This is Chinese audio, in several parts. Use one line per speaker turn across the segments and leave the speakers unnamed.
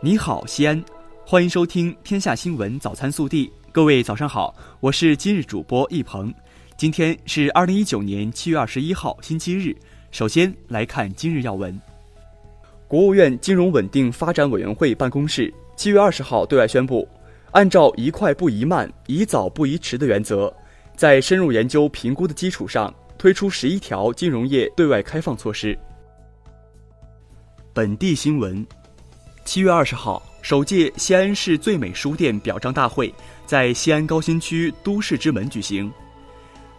你好，西安，欢迎收听《天下新闻早餐速递》。各位早上好，我是今日主播易鹏。今天是二零一九年七月二十一号，星期日。首先来看今日要闻。国务院金融稳定发展委员会办公室七月二十号对外宣布，按照宜快不宜慢、宜早不宜迟的原则，在深入研究评估的基础上，推出十一条金融业对外开放措施。本地新闻。七月二十号，首届西安市最美书店表彰大会在西安高新区都市之门举行。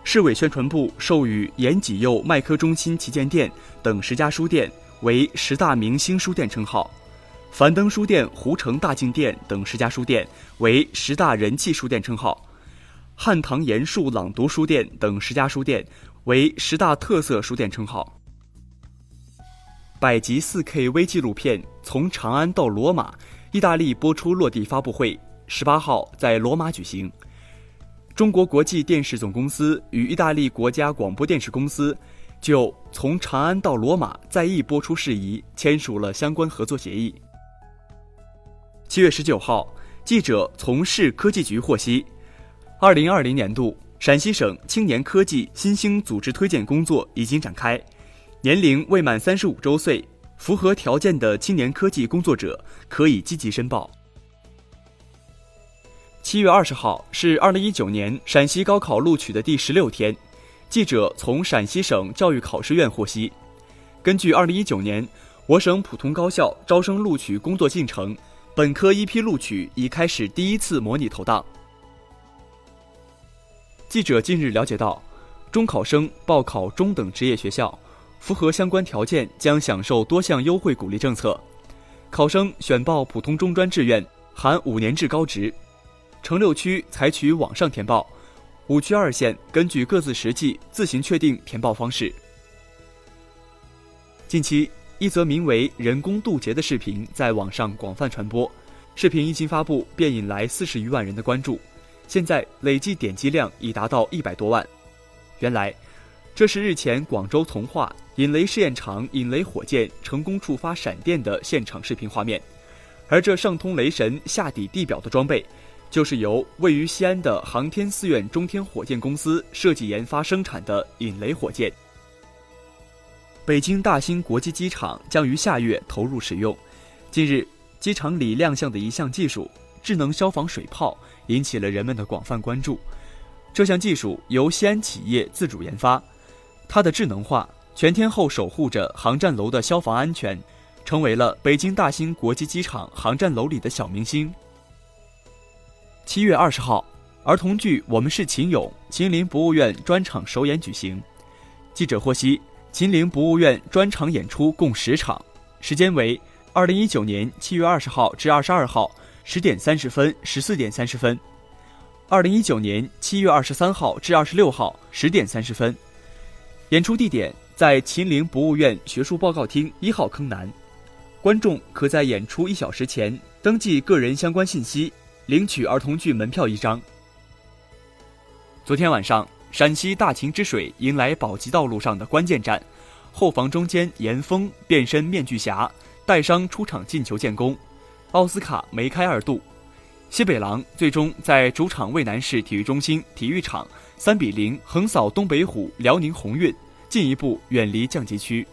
市委宣传部授予延吉佑麦科中心旗舰店等十家书店为十大明星书店称号，樊登书店、湖城大镜店等十家书店为十大人气书店称号，汉唐严肃朗读书店等十家书店为十大特色书店称号。百集 4K 微纪录片《从长安到罗马》，意大利播出落地发布会，十八号在罗马举行。中国国际电视总公司与意大利国家广播电视公司就《从长安到罗马》在译播出事宜签署了相关合作协议。七月十九号，记者从市科技局获悉，二零二零年度陕西省青年科技新兴组织推荐工作已经展开。年龄未满三十五周岁、符合条件的青年科技工作者可以积极申报。七月二十号是二零一九年陕西高考录取的第十六天，记者从陕西省教育考试院获悉，根据二零一九年我省普通高校招生录取工作进程，本科一批录取已开始第一次模拟投档。记者近日了解到，中考生报考中等职业学校。符合相关条件将享受多项优惠鼓励政策。考生选报普通中专志愿含五年制高职，城六区采取网上填报，五区二县根据各自实际自行确定填报方式。近期，一则名为“人工渡劫”的视频在网上广泛传播，视频一经发布便引来四十余万人的关注，现在累计点击量已达到一百多万。原来。这是日前广州从化引雷试验场引雷火箭成功触发闪电的现场视频画面，而这上通雷神下抵地表的装备，就是由位于西安的航天四院中天火箭公司设计研发生产的引雷火箭。北京大兴国际机场将于下月投入使用，近日机场里亮相的一项技术——智能消防水炮，引起了人们的广泛关注。这项技术由西安企业自主研发。它的智能化全天候守护着航站楼的消防安全，成为了北京大兴国际机场航站楼里的小明星。七月二十号，儿童剧《我们是秦俑》秦岭博物院专场首演举行。记者获悉，秦岭博物院专场演出共十场，时间为二零一九年七月二十号至二十二号十点三十分、十四点三十分；二零一九年七月二十三号至二十六号十点三十分。演出地点在秦岭博物院学术报告厅一号坑南，观众可在演出一小时前登记个人相关信息，领取儿童剧门票一张。昨天晚上，陕西大秦之水迎来保级道路上的关键战，后防中间严峰变身面具侠，带伤出场进球建功，奥斯卡梅开二度，西北狼最终在主场渭南市体育中心体育场。三比零横扫东北虎辽宁宏运，进一步远离降级区。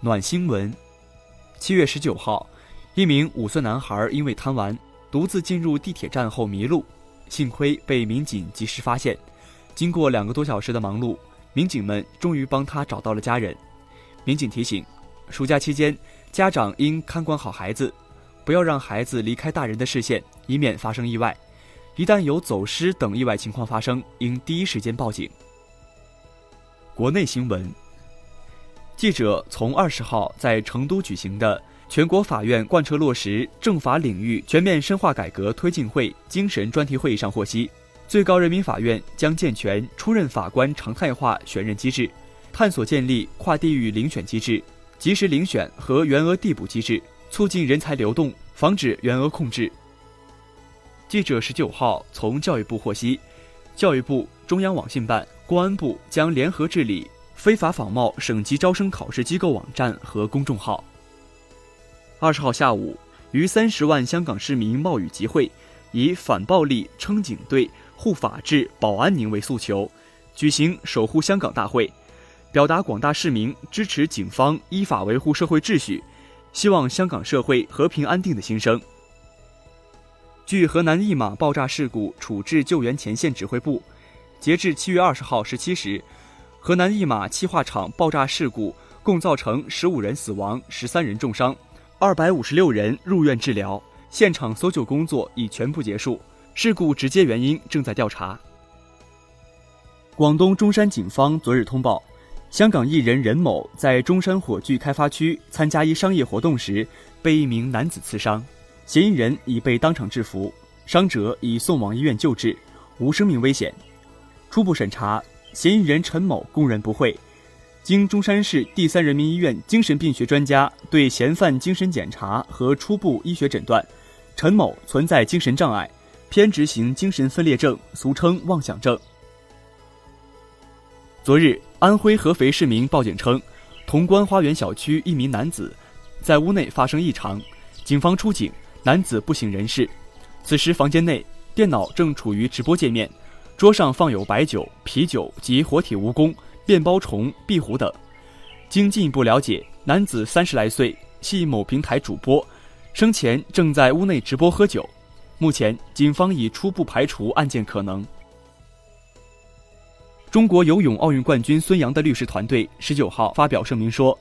暖新闻：七月十九号，一名五岁男孩因为贪玩，独自进入地铁站后迷路，幸亏被民警及时发现。经过两个多小时的忙碌，民警们终于帮他找到了家人。民警提醒：暑假期间，家长应看管好孩子，不要让孩子离开大人的视线，以免发生意外。一旦有走失等意外情况发生，应第一时间报警。国内新闻：记者从二十号在成都举行的全国法院贯彻落实政法领域全面深化改革推进会精神专题会议上获悉，最高人民法院将健全出任法官常态化选任机制，探索建立跨地域遴选机制、及时遴选和员额递补机制，促进人才流动，防止员额控制。记者十九号从教育部获悉，教育部、中央网信办、公安部将联合治理非法仿冒省级招生考试机构网站和公众号。二十号下午，逾三十万香港市民冒雨集会，以反暴力、撑警队、护法治、保安宁为诉求，举行守护香港大会，表达广大市民支持警方依法维护社会秩序，希望香港社会和平安定的心声。据河南一马爆炸事故处置救援前线指挥部，截至七月二十号十七时，河南一马气化厂爆炸事故共造成十五人死亡、十三人重伤。二百五十六人入院治疗，现场搜救工作已全部结束，事故直接原因正在调查。广东中山警方昨日通报，香港艺人任某在中山火炬开发区参加一商业活动时，被一名男子刺伤，嫌疑人已被当场制服，伤者已送往医院救治，无生命危险。初步审查，嫌疑人陈某供认不讳。经中山市第三人民医院精神病学专家对嫌犯精神检查和初步医学诊断，陈某存在精神障碍，偏执型精神分裂症，俗称妄想症。昨日，安徽合肥市民报警称，潼关花园小区一名男子在屋内发生异常，警方出警，男子不省人事。此时，房间内电脑正处于直播界面，桌上放有白酒、啤酒及活体蜈蚣。面包虫、壁虎等。经进一步了解，男子三十来岁，系某平台主播，生前正在屋内直播喝酒。目前，警方已初步排除案件可能。中国游泳奥运冠军孙杨的律师团队十九号发表声明说，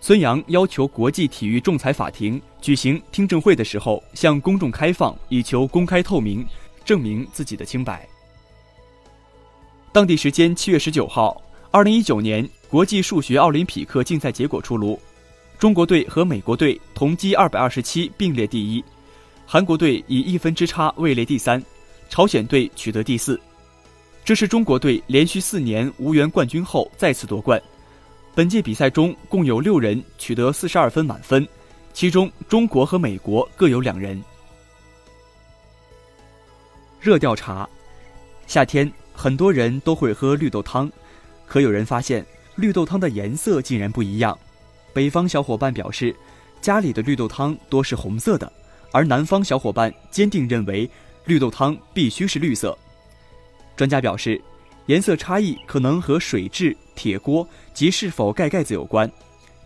孙杨要求国际体育仲裁法庭举行听证会的时候向公众开放，以求公开透明，证明自己的清白。当地时间七月十九号。二零一九年国际数学奥林匹克竞赛结果出炉，中国队和美国队同积二百二十七并列第一，韩国队以一分之差位列第三，朝鲜队取得第四。这是中国队连续四年无缘冠军后再次夺冠。本届比赛中共有六人取得四十二分满分，其中中国和美国各有两人。热调查：夏天很多人都会喝绿豆汤。可有人发现，绿豆汤的颜色竟然不一样。北方小伙伴表示，家里的绿豆汤多是红色的，而南方小伙伴坚定认为，绿豆汤必须是绿色。专家表示，颜色差异可能和水质、铁锅及是否盖盖子有关。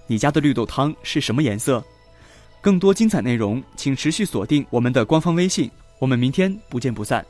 你家的绿豆汤是什么颜色？更多精彩内容，请持续锁定我们的官方微信。我们明天不见不散。